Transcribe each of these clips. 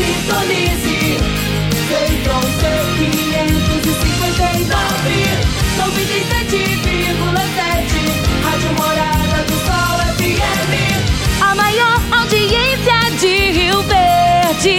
Sintonize. Centron C559, 97,7. Rádio Morada do Sol FM. A maior audiência de Rio Verde.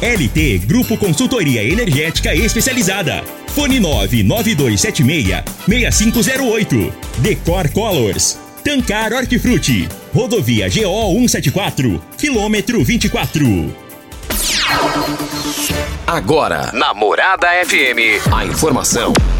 LT Grupo Consultoria Energética Especializada. Fone 99276-6508. Decor Colors. Tancar Hortifruti. Rodovia GO 174. Quilômetro 24. Agora, na Morada FM, a informação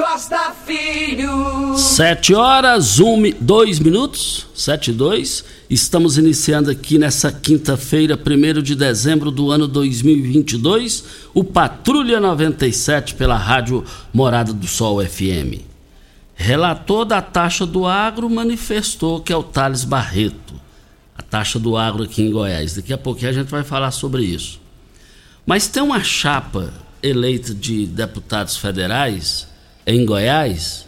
Costa Filho. Sete horas, um, dois minutos, sete e dois. Estamos iniciando aqui nessa quinta-feira, 1 de dezembro do ano 2022, o Patrulha 97 pela Rádio Morada do Sol FM. Relator da taxa do agro manifestou que é o Thales Barreto. A taxa do agro aqui em Goiás. Daqui a pouquinho a gente vai falar sobre isso. Mas tem uma chapa eleita de deputados federais em Goiás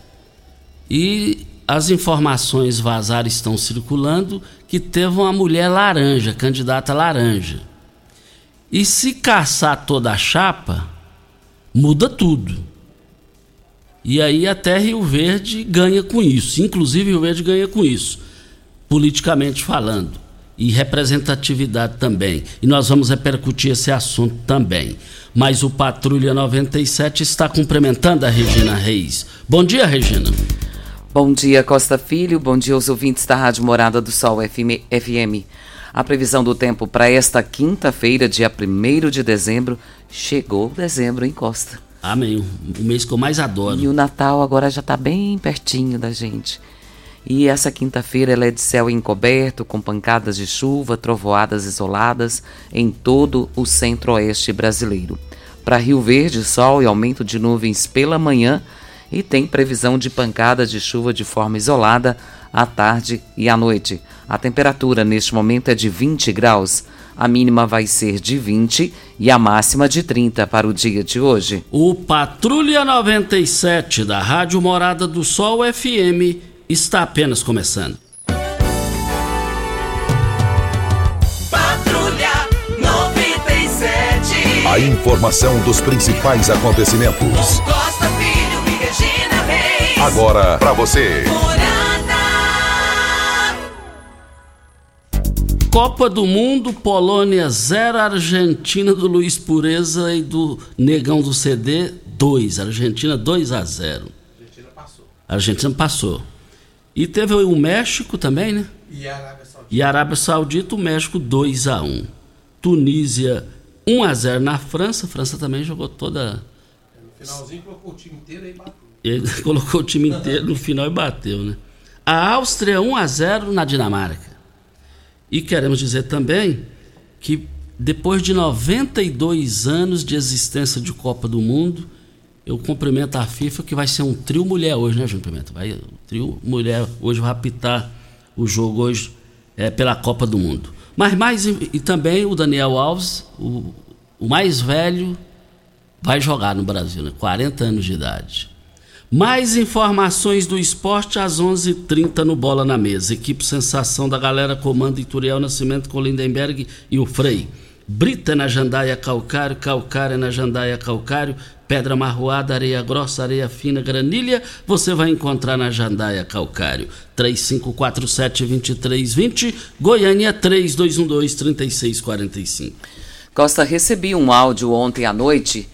e as informações vazaram estão circulando que teve uma mulher laranja, candidata laranja. E se caçar toda a chapa, muda tudo. E aí até Rio Verde ganha com isso. Inclusive Rio Verde ganha com isso, politicamente falando. E representatividade também. E nós vamos repercutir esse assunto também. Mas o Patrulha 97 está cumprimentando a Regina Reis. Bom dia, Regina. Bom dia, Costa Filho. Bom dia aos ouvintes da Rádio Morada do Sol FM. A previsão do tempo para esta quinta-feira, dia 1 de dezembro, chegou dezembro, hein, Costa? Amém. O mês que eu mais adoro. E o Natal agora já está bem pertinho da gente. E essa quinta-feira ela é de céu encoberto, com pancadas de chuva, trovoadas isoladas em todo o centro-oeste brasileiro. Para Rio Verde, sol e aumento de nuvens pela manhã e tem previsão de pancadas de chuva de forma isolada à tarde e à noite. A temperatura neste momento é de 20 graus. A mínima vai ser de 20 e a máxima de 30 para o dia de hoje. O Patrulha 97 da Rádio Morada do Sol FM está apenas começando. Patrulha 97. A informação dos principais acontecimentos. Costa Filho e Regina Reis. Agora pra você. Copa do Mundo, Polônia 0, Argentina do Luiz Pureza e do Negão do CD 2. Argentina 2 a 0. Argentina passou. Argentina passou. E teve o México também, né? E a Arábia Saudita. E a Arábia Saudita, o México 2 a 1. Tunísia 1 a 0 na França. A França também jogou toda. No finalzinho colocou o time inteiro aí bateu. Ele colocou o time inteiro no final e bateu, né? A Áustria 1 a 0 na Dinamarca. E queremos dizer também que depois de 92 anos de existência de Copa do Mundo, eu cumprimento a FIFA que vai ser um trio mulher hoje, né, Júnior Pimenta? Vai, o trio mulher hoje vai apitar o jogo hoje é, pela Copa do Mundo. Mas mais e, também o Daniel Alves, o, o mais velho, vai jogar no Brasil, né? 40 anos de idade. Mais informações do esporte às 11:30 h 30 no Bola na Mesa. Equipe Sensação da Galera comanda Ituriel Nascimento com Lindenberg e o Frei. Brita na Jandaia Calcário, Calcário na Jandaia Calcário, Pedra Marroada, Areia Grossa, Areia Fina, Granilha, você vai encontrar na Jandaia Calcário. 3547-2320, Goiânia 3212-3645. Costa, recebi um áudio ontem à noite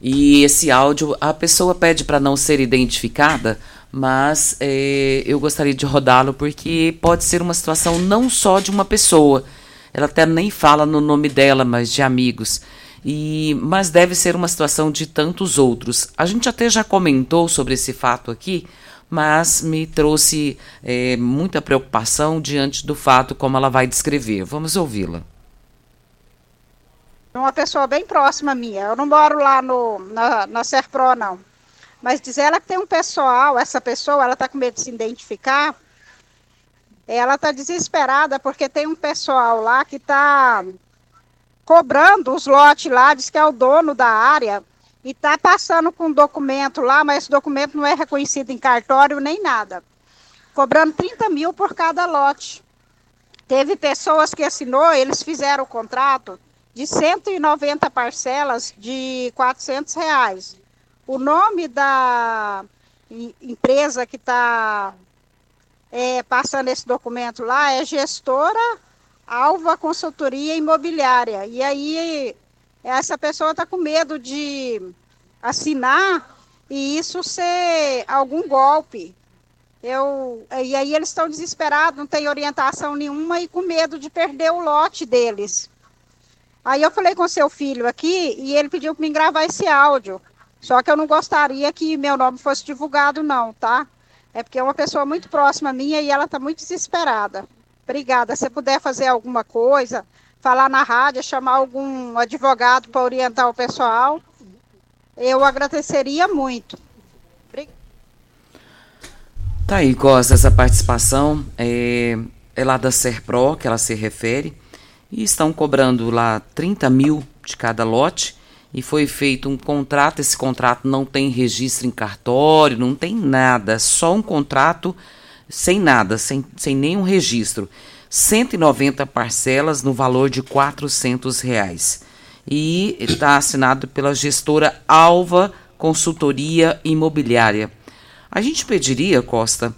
e esse áudio a pessoa pede para não ser identificada, mas é, eu gostaria de rodá-lo porque pode ser uma situação não só de uma pessoa, ela até nem fala no nome dela, mas de amigos. E, mas deve ser uma situação de tantos outros. A gente até já comentou sobre esse fato aqui, mas me trouxe é, muita preocupação diante do fato como ela vai descrever. Vamos ouvi-la uma pessoa bem próxima minha. Eu não moro lá no, na, na Serpro, não. Mas diz ela que tem um pessoal, essa pessoa, ela está com medo de se identificar. Ela está desesperada porque tem um pessoal lá que está cobrando os lotes lá, diz que é o dono da área, e está passando com um documento lá, mas esse documento não é reconhecido em cartório nem nada. Cobrando 30 mil por cada lote. Teve pessoas que assinou, eles fizeram o contrato, de 190 parcelas de 400 reais. O nome da empresa que está é, passando esse documento lá é gestora Alva Consultoria Imobiliária. E aí essa pessoa está com medo de assinar e isso ser algum golpe. Eu, e aí eles estão desesperados, não tem orientação nenhuma e com medo de perder o lote deles. Aí eu falei com seu filho aqui e ele pediu para mim gravar esse áudio. Só que eu não gostaria que meu nome fosse divulgado, não, tá? É porque é uma pessoa muito próxima minha e ela está muito desesperada. Obrigada. Se puder fazer alguma coisa, falar na rádio, chamar algum advogado para orientar o pessoal, eu agradeceria muito. Obrigada. Tá aí, Costa, essa participação é, é lá da Serpro, que ela se refere e estão cobrando lá 30 mil de cada lote e foi feito um contrato. Esse contrato não tem registro em cartório, não tem nada, só um contrato sem nada, sem, sem nenhum registro. 190 parcelas no valor de 400 reais. E está assinado pela gestora Alva Consultoria Imobiliária. A gente pediria, Costa,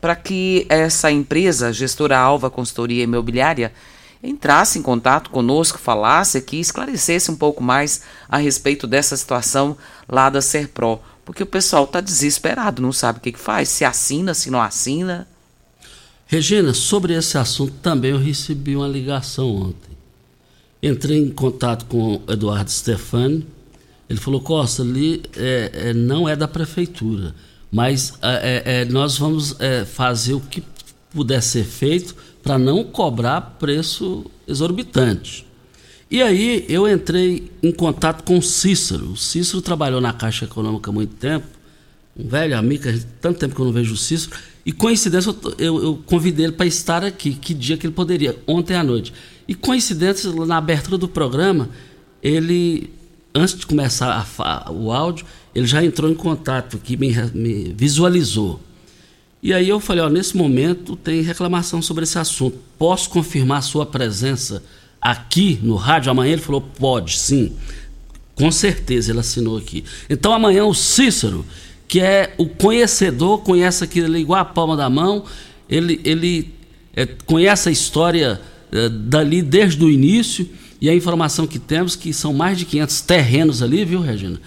para que essa empresa, gestora Alva Consultoria Imobiliária, entrasse em contato conosco, falasse aqui, esclarecesse um pouco mais a respeito dessa situação lá da Serpro, porque o pessoal está desesperado, não sabe o que, que faz, se assina, se não assina. Regina, sobre esse assunto também eu recebi uma ligação ontem. Entrei em contato com o Eduardo Stefani, ele falou, Costa, ali é, é, não é da prefeitura, mas é, é, é nós vamos é, fazer o que puder ser feito para não cobrar preço exorbitante. E aí eu entrei em contato com o Cícero. O Cícero trabalhou na Caixa Econômica há muito tempo, um velho amigo, tanto tempo que eu não vejo o Cícero. E coincidência, eu, eu, convidei ele para estar aqui. Que dia que ele poderia? Ontem à noite. E coincidência, na abertura do programa, ele, antes de começar a, o áudio, ele já entrou em contato aqui, me, me visualizou. E aí eu falei, ó, nesse momento tem reclamação sobre esse assunto. Posso confirmar sua presença aqui no rádio amanhã? Ele falou, pode, sim. Com certeza ele assinou aqui. Então amanhã o Cícero, que é o conhecedor, conhece aquilo ali igual a palma da mão, ele, ele é, conhece a história é, dali desde o início e a informação que temos que são mais de 500 terrenos ali, viu, Regina?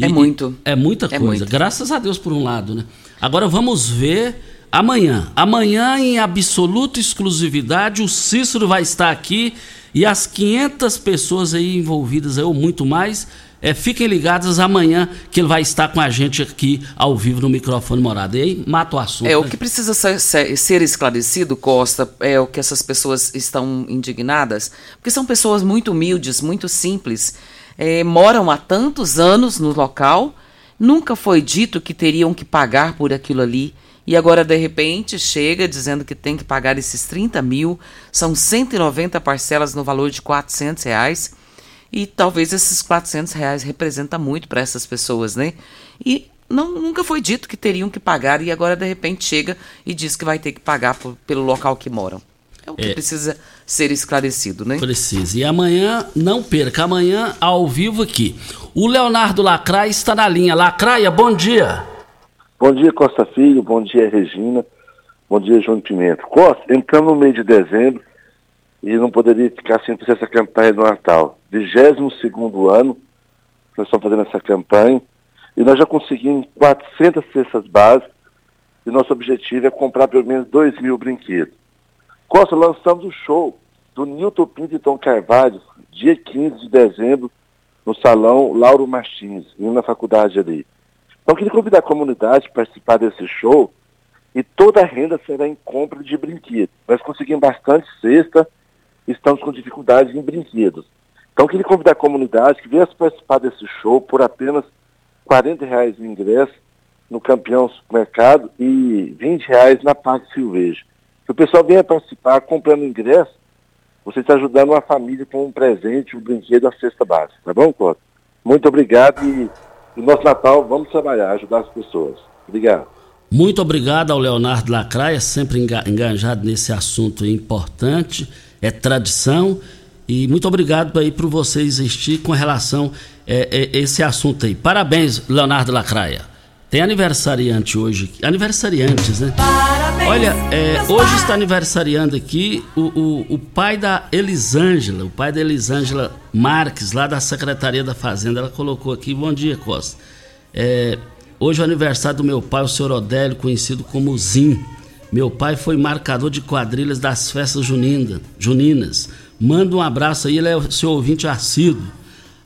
É e, é muito. É muita é coisa. Muito. Graças a Deus por um lado, né? Agora vamos ver amanhã. Amanhã, em absoluta exclusividade, o Cícero vai estar aqui e as 500 pessoas aí envolvidas, ou muito mais, é, fiquem ligadas amanhã que ele vai estar com a gente aqui ao vivo no microfone morado. E aí mata o assunto. É, né? o que precisa ser, ser, esclarecido, Costa, é o que essas pessoas estão indignadas, porque são pessoas muito humildes, muito simples, é, moram há tantos anos no local Nunca foi dito que teriam que pagar por aquilo ali. E agora, de repente, chega dizendo que tem que pagar esses 30 mil. São 190 parcelas no valor de 400 reais. E talvez esses 400 reais representa muito para essas pessoas, né? E não, nunca foi dito que teriam que pagar e agora de repente chega e diz que vai ter que pagar por, pelo local que moram. É o que É. precisa ser esclarecido, né? Precisa. E amanhã, não perca, amanhã ao vivo aqui. O Leonardo Lacraia está na linha. Lacraia, bom dia. Bom dia, Costa Filho. Bom dia, Regina. Bom dia, João Pimenta. Costa, entramos no mês de dezembro e não poderia ficar sem fazer essa campanha do Natal. 22 ano, nós estamos fazendo essa campanha e nós já conseguimos 400 cestas básicas e nosso objetivo é comprar pelo menos 2 mil brinquedos. Costa, lançamos o show do Nilton Pinto e Tom Carvalho, dia 15 de dezembro, no salão Lauro Martins, na faculdade ali. Então, queria convidar a comunidade para participar desse show e toda a renda será em compra de brinquedos. Nós conseguimos bastante cesta estamos com dificuldades em brinquedos. Então, queria convidar a comunidade que viesse participar desse show por apenas 40 reais o ingresso no Campeão Supermercado e 20 reais na Parque Silvejo. Se o pessoal venha participar comprando ingresso, você está ajudando uma família com um presente, um brinquedo, a cesta básica. Tá bom, Cota? Muito obrigado e no nosso Natal vamos trabalhar, ajudar as pessoas. Obrigado. Muito obrigado ao Leonardo Lacraia, sempre enga- engajado nesse assunto importante, é tradição. E muito obrigado aí por você existir com relação a esse assunto aí. Parabéns, Leonardo Lacraia. Tem aniversariante hoje, aniversariantes, né? Olha, é, hoje está aniversariando aqui o, o, o pai da Elisângela, o pai da Elisângela Marques, lá da Secretaria da Fazenda. Ela colocou aqui, bom dia, Costa. É, hoje é o aniversário do meu pai, o senhor Odélio, conhecido como Zim. Meu pai foi marcador de quadrilhas das festas junina, juninas. Manda um abraço aí, ele é o seu ouvinte assíduo.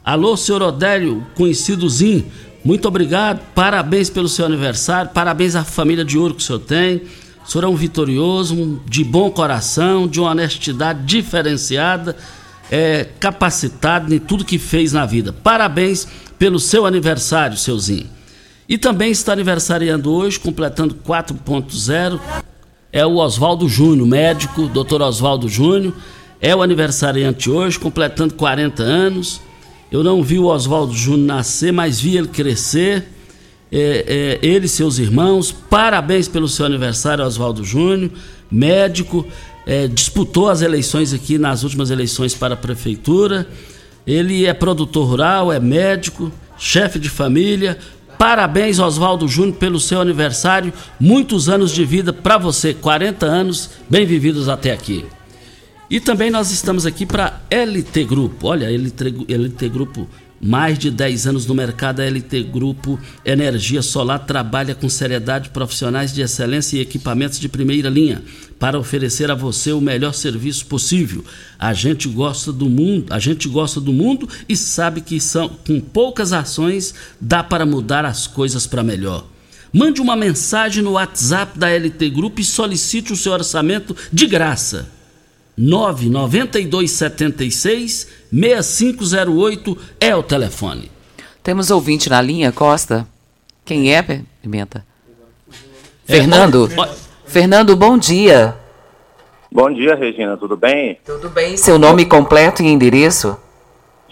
Alô, senhor Odélio, conhecido Zim, muito obrigado, parabéns pelo seu aniversário, parabéns à família de ouro que o senhor tem. O senhor é um vitorioso, de bom coração, de uma honestidade diferenciada, é, capacitado em tudo que fez na vida. Parabéns pelo seu aniversário, seuzinho. E também está aniversariando hoje, completando 4.0, é o Oswaldo Júnior, médico, doutor Oswaldo Júnior. É o aniversariante hoje, completando 40 anos. Eu não vi o Oswaldo Júnior nascer, mas vi ele crescer. É, é, ele e seus irmãos. Parabéns pelo seu aniversário, Oswaldo Júnior, médico. é, disputou as eleições aqui nas últimas eleições para a prefeitura. Ele é produtor rural, é médico, chefe de família. Parabéns, Oswaldo Júnior, pelo seu aniversário. Muitos anos de vida para você, 40 anos bem vividos até aqui. E também nós estamos aqui para LT Grupo. Olha, LT, LT Grupo, mais de 10 anos no mercado. A LT Grupo Energia Solar trabalha com seriedade, profissionais de excelência e equipamentos de primeira linha para oferecer a você o melhor serviço possível. A gente gosta do mundo, a gente gosta do mundo e sabe que são com poucas ações dá para mudar as coisas para melhor. Mande uma mensagem no WhatsApp da LT Grupo e solicite o seu orçamento de graça. 99276 6508 é o telefone. Temos ouvinte na linha, Costa. Quem é, Pimenta? Fernando. Fernando, bom dia. Bom dia, Regina, tudo bem? Tudo bem. Seu nome completo e endereço?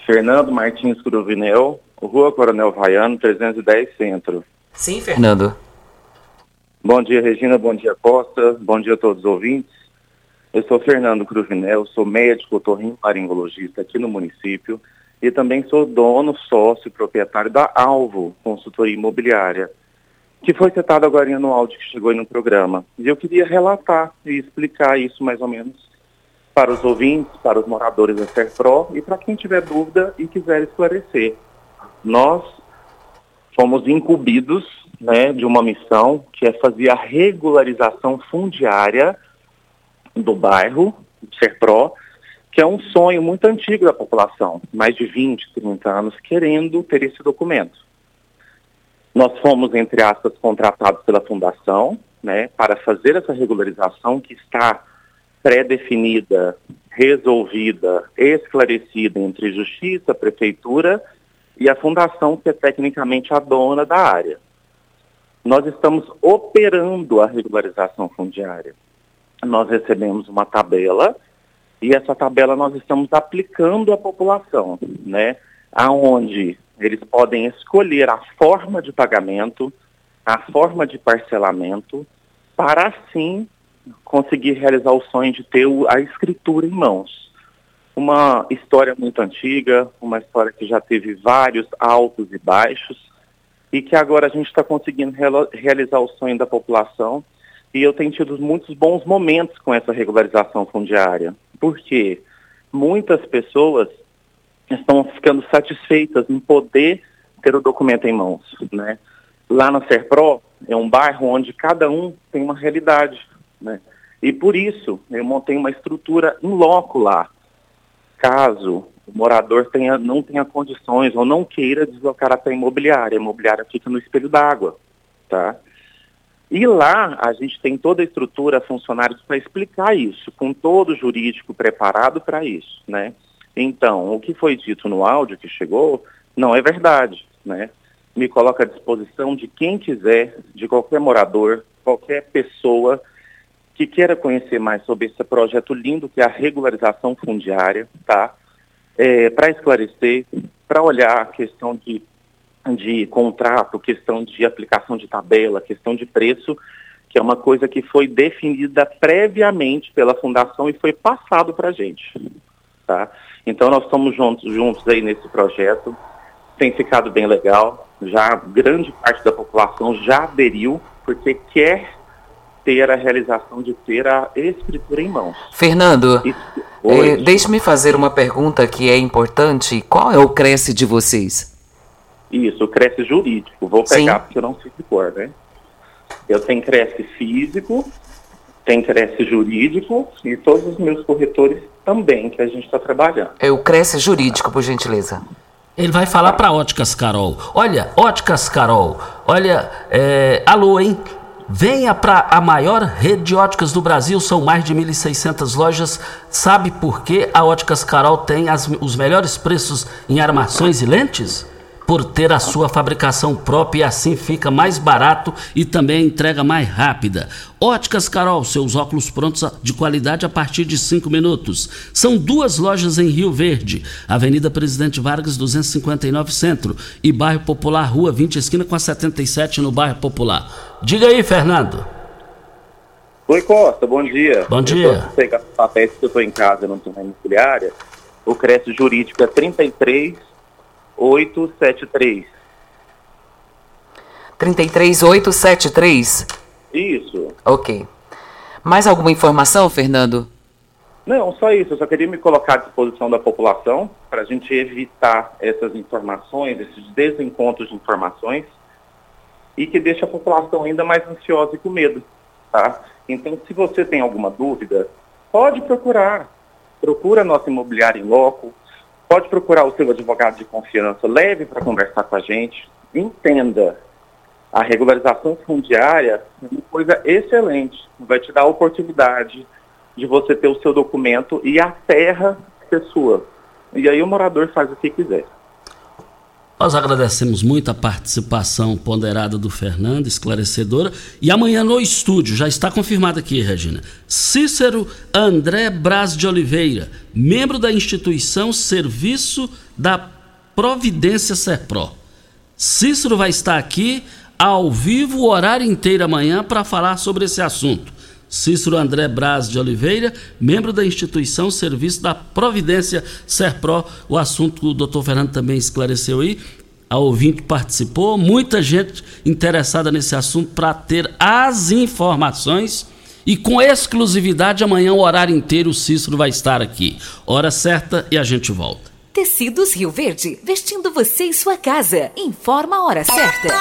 Fernando Martins Cruvinel, Rua Coronel Vaiano, 310 Centro. Sim, Fernando. Bom dia, Regina, bom dia, Costa, bom dia a todos os ouvintes. Eu sou Fernando Cruvinel, sou médico otorrinolaringologista aqui no município e também sou dono, sócio e proprietário da Alvo Consultoria Imobiliária, que foi citado agora no áudio que chegou aí no programa. E eu queria relatar e explicar isso mais ou menos para os ouvintes, para os moradores da Serpro e para quem tiver dúvida e quiser esclarecer. Nós fomos incumbidos né, de uma missão que é fazer a regularização fundiária do bairro, Serpro, que é um sonho muito antigo da população, mais de 20, 30 anos, querendo ter esse documento. Nós fomos, entre aspas, contratados pela fundação, né, para fazer essa regularização que está pré-definida, resolvida, esclarecida entre justiça, prefeitura e a fundação, que é tecnicamente a dona da área. Nós estamos operando a regularização fundiária. Nós recebemos uma tabela e essa tabela nós estamos aplicando à população, né? aonde eles podem escolher a forma de pagamento, a forma de parcelamento, para assim conseguir realizar o sonho de ter a escritura em mãos. Uma história muito antiga, uma história que já teve vários altos e baixos, e que agora a gente está conseguindo realizar o sonho da população. E eu tenho tido muitos bons momentos com essa regularização fundiária, porque muitas pessoas estão ficando satisfeitas em poder ter o documento em mãos, né? Lá na Serpro é um bairro onde cada um tem uma realidade, né? E por isso eu montei uma estrutura em loco lá. Caso o morador tenha, não tenha condições ou não queira deslocar até a imobiliária, a imobiliária fica no espelho d'água, tá? E lá a gente tem toda a estrutura, funcionários para explicar isso, com todo o jurídico preparado para isso, né? Então, o que foi dito no áudio que chegou não é verdade, né? Me coloca à disposição de quem quiser, de qualquer morador, qualquer pessoa que queira conhecer mais sobre esse projeto lindo que é a regularização fundiária, tá? É, para esclarecer, para olhar a questão de, de contrato, questão de aplicação de tabela, questão de preço, que é uma coisa que foi definida previamente pela fundação e foi passado para a gente, tá? Então nós estamos juntos, juntos aí nesse projeto, tem ficado bem legal, já grande parte da população já aderiu, porque quer ter a realização de ter a escritura em mãos. Fernando, é, deixe-me fazer uma pergunta que é importante. Qual é o Cresce de vocês? Isso, o Cresce jurídico. Vou pegar Sim. porque eu não sei de cor, né? Eu tenho Cresce físico, tem Cresce jurídico e todos os meus corretores também que a gente está trabalhando. É o Cresce Jurídico, por gentileza. Ele vai falar para Óticas Carol. Olha, Óticas Carol, olha, é, alô, hein? Venha para a maior rede de óticas do Brasil, são mais de 1.600 lojas. Sabe por que a Óticas Carol tem as, os melhores preços em armações e lentes? Por ter a sua fabricação própria e assim fica mais barato e também entrega mais rápida. Óticas Carol, seus óculos prontos de qualidade a partir de 5 minutos. São duas lojas em Rio Verde, Avenida Presidente Vargas 259 Centro e Bairro Popular, Rua 20 esquina com a 77 no Bairro Popular. Diga aí, Fernando. Oi Costa, bom dia. Bom dia. Eu tô, papéis que eu estou em casa, não estou na imobiliária. O crédito jurídico é 33 873. 33873? Isso. Ok. Mais alguma informação, Fernando? Não, só isso. Eu só queria me colocar à disposição da população para a gente evitar essas informações, esses desencontros de informações e que deixe a população ainda mais ansiosa e com medo, tá? Então, se você tem alguma dúvida, pode procurar. Procura a nossa imobiliária em loco, Pode procurar o seu advogado de confiança, leve para conversar com a gente, entenda. A regularização fundiária é uma coisa excelente, vai te dar a oportunidade de você ter o seu documento e a terra ser sua. E aí o morador faz o que quiser. Nós agradecemos muito a participação ponderada do Fernando, esclarecedora. E amanhã no estúdio, já está confirmado aqui, Regina, Cícero André Braz de Oliveira, membro da instituição Serviço da Providência Serpro. Cícero vai estar aqui ao vivo, o horário inteiro amanhã, para falar sobre esse assunto. Cícero André Braz de Oliveira, membro da instituição Serviço da Providência Serpro. O assunto que o doutor Fernando também esclareceu aí. A ouvinte participou, muita gente interessada nesse assunto para ter as informações. E com exclusividade, amanhã, o horário inteiro, o Cícero vai estar aqui. Hora certa e a gente volta. Tecidos Rio Verde, vestindo você e sua casa. Informa a hora certa.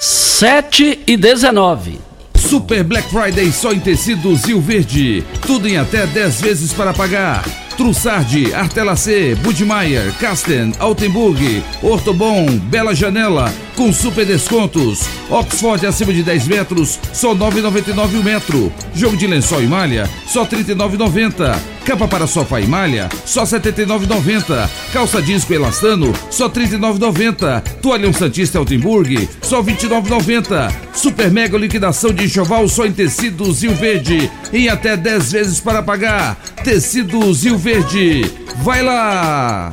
7 e 19. Super Black Friday só em tecidos Rio Verde. Tudo em até 10 vezes para pagar. Trussardi, Artelacê, Budmeier, Casten, Altenburg, Ortobon, Bela Janela, com super descontos. Oxford acima de 10 metros, só 9,99 o metro. Jogo de lençol e malha, só 39,90. Capa para sofá e malha, só 79,90. Calça jeans com elastano, só 39,90. Toalhão Santista Altenburg, só 29,90. Super mega liquidação de enxoval só em tecidos Rio Verde, em até 10 vezes para pagar. Tecidos Rio Verde. Vai lá!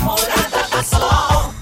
Morada do Sol.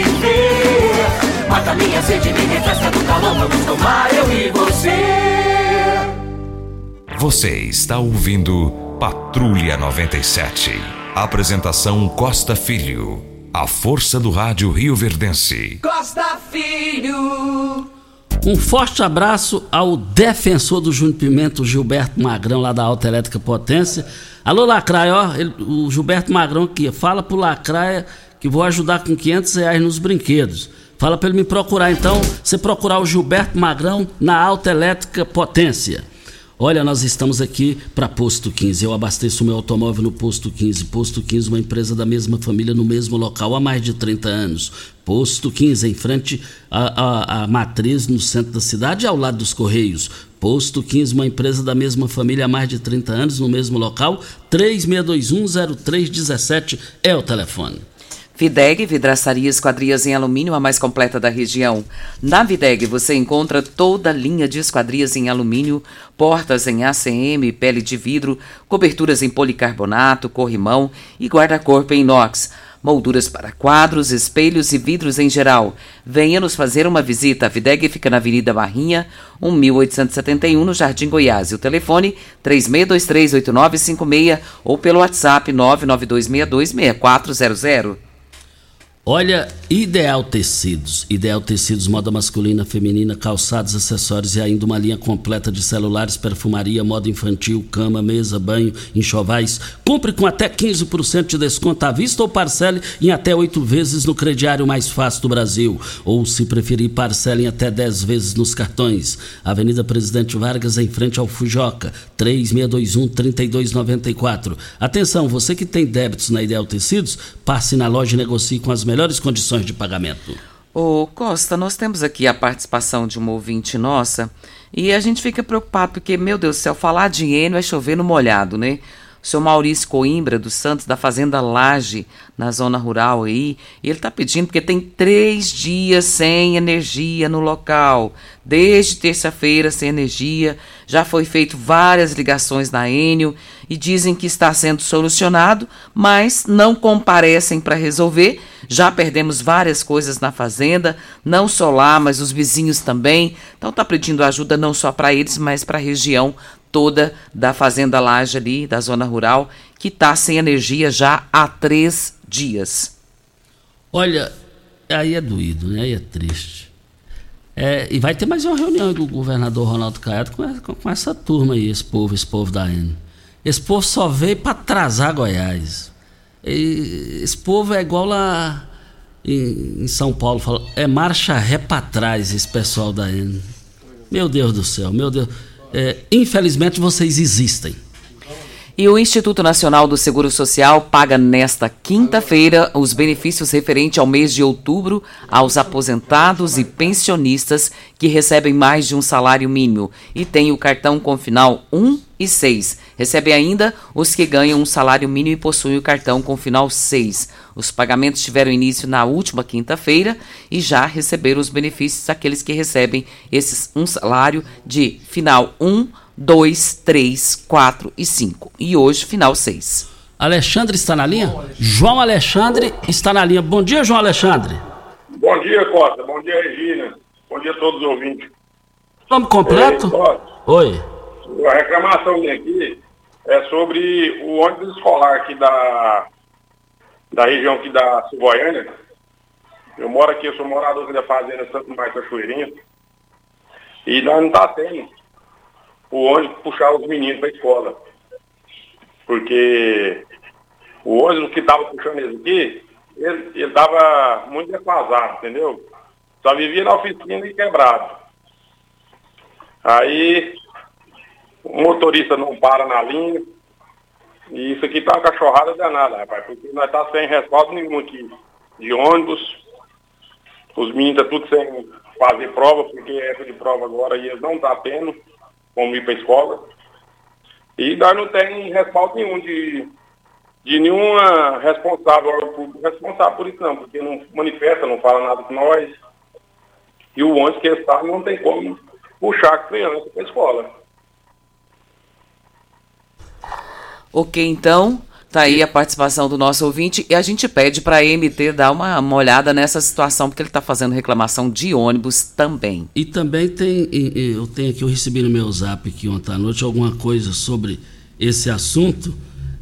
Mata minha sede, me refresca do calor. Vamos tomar eu e você. Você está ouvindo Patrulha 97. Apresentação Costa Filho. A força do rádio Rio Verdense. Costa Filho. Um forte abraço ao defensor do Júnior Pimenta, o Gilberto Magrão, lá da Alta Elétrica Potência. Alô, Lacraia, ó, ele- o Gilberto Magrão aqui, fala pro Lacraia que vou ajudar com 500 reais nos brinquedos. Fala pra ele me procurar, então, você procurar o Gilberto Magrão na Alta Elétrica Potência. Olha, nós estamos aqui para Posto 15. Eu abasteço meu automóvel no Posto 15. Posto 15, uma empresa da mesma família no mesmo local há mais de 30 anos. Posto 15, em frente à, à- à matriz no centro da cidade ao lado dos Correios. Posto 15, uma empresa da mesma família há mais de 30 anos no mesmo local. 36210317 é o telefone. Videg, vidraçaria esquadrias em alumínio, a mais completa da região. Na Videg você encontra toda a linha de esquadrias em alumínio, portas em ACM, pele de vidro, coberturas em policarbonato, corrimão e guarda-corpo em inox. Molduras para quadros, espelhos e vidros em geral. Venha nos fazer uma visita. A Videg fica na Avenida Barrinha, 1871, no Jardim Goiás. E o telefone 36238956 ou pelo WhatsApp 992626400. Olha, Ideal Tecidos. Ideal Tecidos, moda masculina, feminina, calçados, acessórios e ainda uma linha completa de celulares, perfumaria, moda infantil, cama, mesa, banho, enxovais. Compre com até 15% de desconto à vista ou parcele em até oito vezes no crediário mais fácil do Brasil. Ou, se preferir, parcele em até 10 vezes nos cartões. Avenida Presidente Vargas, em frente ao Fujoca, 3621-3294. Atenção, você que tem débitos na Ideal Tecidos, passe na loja e negocie com as melhores condições de pagamento. Ô Costa, nós temos aqui a participação de uma ouvinte nossa e a gente fica preocupado porque, meu Deus do céu, falar de Enio é chover no molhado, né? O senhor Maurício Coimbra, dos Santos, da Fazenda Laje, na zona rural aí, e ele está pedindo porque tem três dias sem energia no local. Desde terça-feira sem energia, já foi feito várias ligações na Enio e dizem que está sendo solucionado, mas não comparecem para resolver. Já perdemos várias coisas na fazenda, não só lá, mas os vizinhos também. Então está pedindo ajuda não só para eles, mas para a região toda da Fazenda Laje ali, da zona rural, que está sem energia já há três dias. Olha, aí é doído, né? Aí é triste. É, e vai ter mais uma reunião do governador Ronaldo Caiado com, com, com essa turma aí, esse povo, esse povo da N. Esse povo só veio para atrasar Goiás. E esse povo é igual lá em, em São Paulo, fala, é marcha ré para trás esse pessoal da N. Meu Deus do céu, meu Deus. É, infelizmente vocês existem. E o Instituto Nacional do Seguro Social paga nesta quinta-feira os benefícios referentes ao mês de outubro aos aposentados e pensionistas que recebem mais de um salário mínimo e têm o cartão com final 1 e 6. Recebe ainda os que ganham um salário mínimo e possuem o cartão com final 6. Os pagamentos tiveram início na última quinta-feira e já receberam os benefícios aqueles que recebem esses um salário de final 1, 2, 3, 4 e 5. E hoje, final 6. Alexandre está na linha? João Alexandre está na linha. Bom dia, João Alexandre. Bom dia, Costa. Bom dia, Regina. Bom dia a todos os ouvintes. Nome completo? Ei, Costa, Oi. a reclamação minha aqui é sobre o ônibus escolar aqui da, da região aqui da Goiânia. Eu moro aqui, eu sou morador aqui da fazenda Santo Marcos Cachoeirinha. E nós não tá tendo o ônibus puxar os meninos para a escola. Porque o ônibus que estava puxando eles aqui, ele estava muito defasado, entendeu? Só vivia na oficina e quebrado. Aí o motorista não para na linha. E isso aqui tá uma cachorrada danada, rapaz, porque nós tá sem respaldo nenhum aqui de ônibus. Os meninos tá tudo sem fazer prova, porque essa de prova agora e eles não tá tendo como ir para escola. E nós não tem respaldo nenhum de, de nenhuma responsável, responsável por isso não, porque não manifesta, não fala nada com nós. E o ônibus que está não tem como puxar a criança para a escola. Ok, então, tá aí a participação do nosso ouvinte e a gente pede para a MT dar uma, uma olhada nessa situação, porque ele está fazendo reclamação de ônibus também. E também tem, eu tenho aqui, eu recebi no meu zap aqui ontem à noite alguma coisa sobre esse assunto.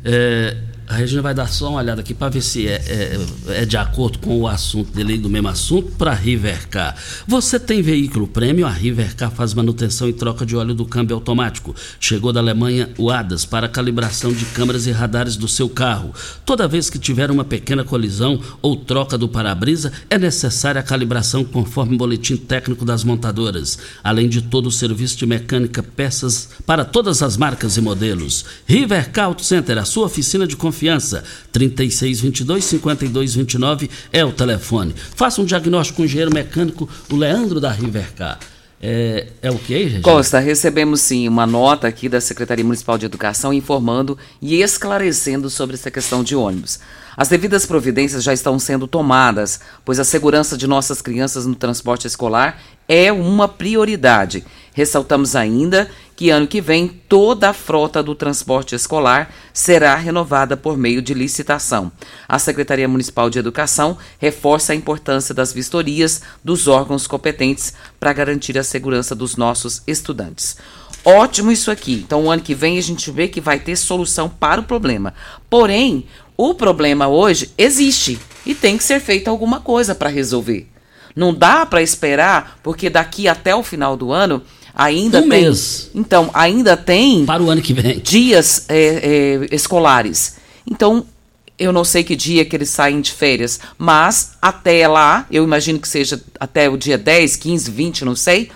É, a Regina vai dar só uma olhada aqui para ver se é, é, é, de acordo com o assunto dele, do mesmo assunto, para Rivercar. Você tem veículo prêmio? A Rivercar faz manutenção e troca de óleo do câmbio automático. Chegou da Alemanha o ADAS para calibração de câmeras e radares do seu carro. Toda vez que tiver uma pequena colisão ou troca do para-brisa, é necessária a calibração conforme o boletim técnico das montadoras. Além de todo o serviço de mecânica, peças para todas as marcas e modelos. Rivercar Auto Center, a sua oficina de confiança confiança. 3622 5229 é o telefone. Faça um diagnóstico com o engenheiro mecânico, o Leandro da Rivercar. É, é o que, Regina? Costa, recebemos sim uma nota aqui da Secretaria Municipal de Educação informando e esclarecendo sobre essa questão de ônibus. As devidas providências já estão sendo tomadas, pois a segurança de nossas crianças no transporte escolar é uma prioridade. Ressaltamos ainda que ano que vem toda a frota do transporte escolar será renovada por meio de licitação. A Secretaria Municipal de Educação reforça a importância das vistorias dos órgãos competentes para garantir a segurança dos nossos estudantes. Ótimo isso aqui. Então, o ano que vem a gente vê que vai ter solução para o problema. Porém, o problema hoje existe e tem que ser feita alguma coisa para resolver. Não dá para esperar, porque daqui até o final do ano ainda um tem. Mês. Então, ainda tem. Para o ano que vem. Dias é, é, escolares. Então, eu não sei que dia que eles saem de férias, mas até lá, eu imagino que seja até o dia 10, 15, 20, não sei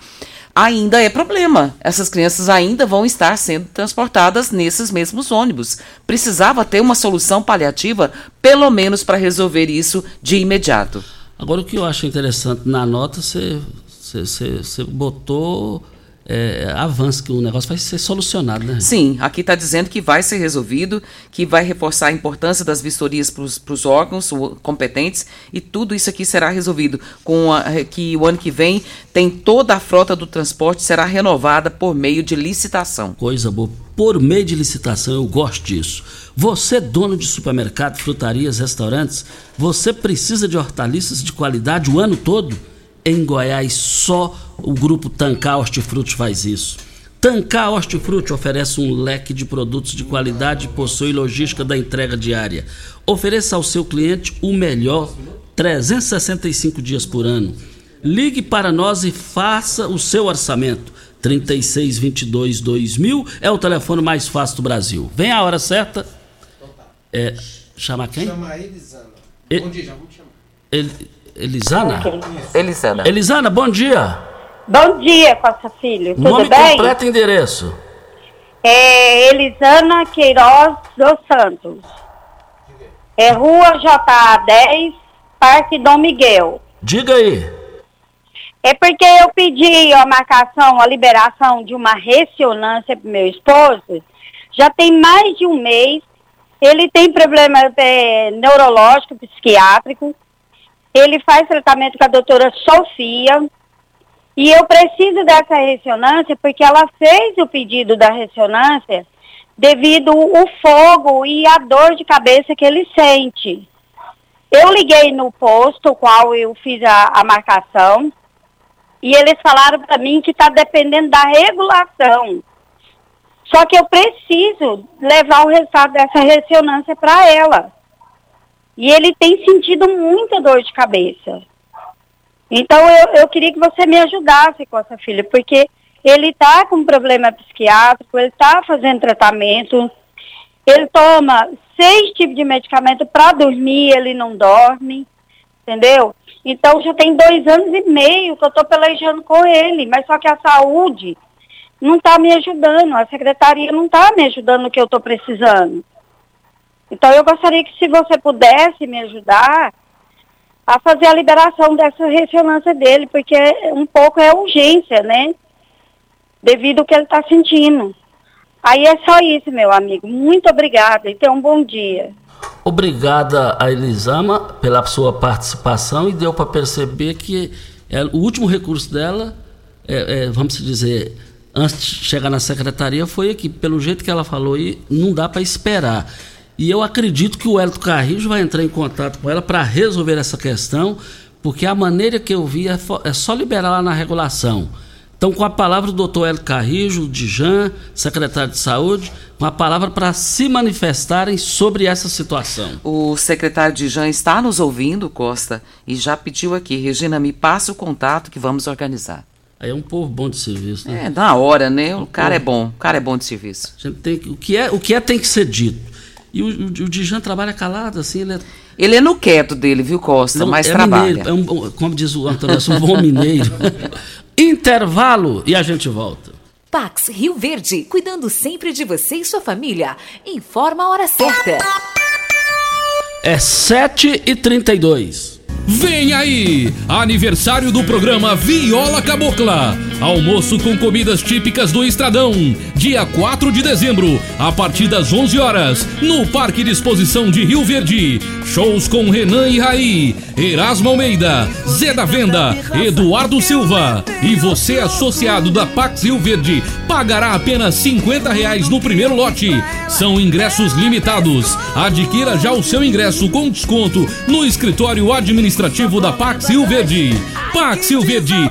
ainda é problema. Essas crianças ainda vão estar sendo transportadas nesses mesmos ônibus. Precisava ter uma solução paliativa, pelo menos para resolver isso de imediato. Agora, o que eu acho interessante na nota, você botou é, avanço, que o negócio vai ser solucionado, né? Sim, aqui está dizendo que vai ser resolvido, que vai reforçar a importância das vistorias para os órgãos competentes e tudo isso aqui será resolvido. Com a, que o ano que vem tem toda a frota do transporte será renovada por meio de licitação. Coisa boa. Por meio de licitação, eu gosto disso. Você, dono de supermercado, frutarias, restaurantes, você precisa de hortaliças de qualidade o ano todo? Em Goiás, só o grupo Tancar Hortifruti faz isso. Tancar Hortifruti oferece um leque de produtos de qualidade e possui logística da entrega diária. Ofereça ao seu cliente o melhor 365 dias por ano. Ligue para nós e faça o seu orçamento. 3622 2000 é o telefone mais fácil do Brasil. Vem a hora certa. É, chama quem? Chama Elisana. Bom dia, já vou te chamar. El- Elisana? Elisana. Elisana, bom dia. Bom dia, Costa Filho. Tudo Nome bem? completo e endereço. É Elisana Queiroz dos Santos. É Rua JA 10, Parque Dom Miguel. Diga aí. É porque eu pedi a marcação, a liberação de uma ressonância para meu esposo. Já tem mais de um mês. Ele tem problema é, neurológico, psiquiátrico. Ele faz tratamento com a doutora Sofia. E eu preciso dessa ressonância porque ela fez o pedido da ressonância devido ao fogo e a dor de cabeça que ele sente. Eu liguei no posto, qual eu fiz a, a marcação, e eles falaram para mim que está dependendo da regulação. Só que eu preciso levar o resultado dessa ressonância para ela. E ele tem sentido muita dor de cabeça. Então eu, eu queria que você me ajudasse com essa filha, porque ele está com problema psiquiátrico, ele está fazendo tratamento, ele toma seis tipos de medicamento para dormir, ele não dorme, entendeu? Então já tem dois anos e meio que eu estou pelejando com ele, mas só que a saúde não está me ajudando, a secretaria não está me ajudando no que eu estou precisando. Então eu gostaria que se você pudesse me ajudar a fazer a liberação dessa ressonância dele, porque um pouco é urgência, né? Devido ao que ele está sentindo. Aí é só isso, meu amigo. Muito obrigada e tenha um bom dia. Obrigada a Elisama pela sua participação e deu para perceber que é, o último recurso dela, é, é, vamos dizer, antes de chegar na secretaria, foi que, pelo jeito que ela falou aí, não dá para esperar. E eu acredito que o Hélio Carrijo vai entrar em contato com ela para resolver essa questão, porque a maneira que eu vi é, é só liberar lá na regulação. Então, com a palavra do doutor Hélio Carrijo, de Jan, secretário de Saúde, com a palavra para se manifestarem sobre essa situação. O secretário de Jan está nos ouvindo, Costa, e já pediu aqui, Regina, me passa o contato que vamos organizar. Aí é um povo bom de serviço, né? É, na hora, né? O cara é bom, o cara é bom de serviço. A gente tem, o, que é, o que é tem que ser dito. E o, o, o Dijan trabalha calado, assim, ele é... Ele é no quieto dele, viu, Costa? Não, mas é trabalha. Mineiro, é um, como diz o Antônio, é um bom mineiro. Intervalo e a gente volta. Pax Rio Verde, cuidando sempre de você e sua família. Informa a hora certa. É 7h32. Vem aí! Aniversário do programa Viola Cabocla. Almoço com comidas típicas do Estradão. Dia 4 de dezembro, a partir das 11 horas, no Parque de Exposição de Rio Verde. Shows com Renan e Raí, Erasmo Almeida, Zé da Venda, Eduardo Silva. E você, associado da Pax Rio Verde, pagará apenas 50 reais no primeiro lote. São ingressos limitados. Adquira já o seu ingresso com desconto no escritório administrativo da Pax Rio Verde. Pax Rio Verde,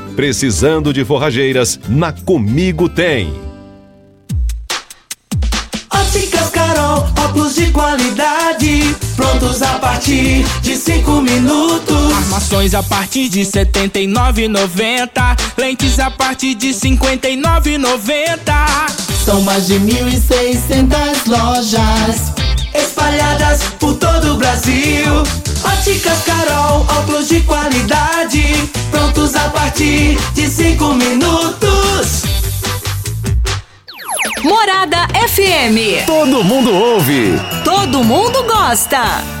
Precisando de forrageiras, na Comigo tem. Óticas Carol, óculos de qualidade, prontos a partir de 5 minutos. Armações a partir de 79,90, lentes a partir de 59,90. São mais de 1.600 lojas espalhadas por todo o Brasil. Óticas Carol, óculos de qualidade, prontos a partir de 5 minutos. Morada FM. Todo mundo ouve. Todo mundo gosta.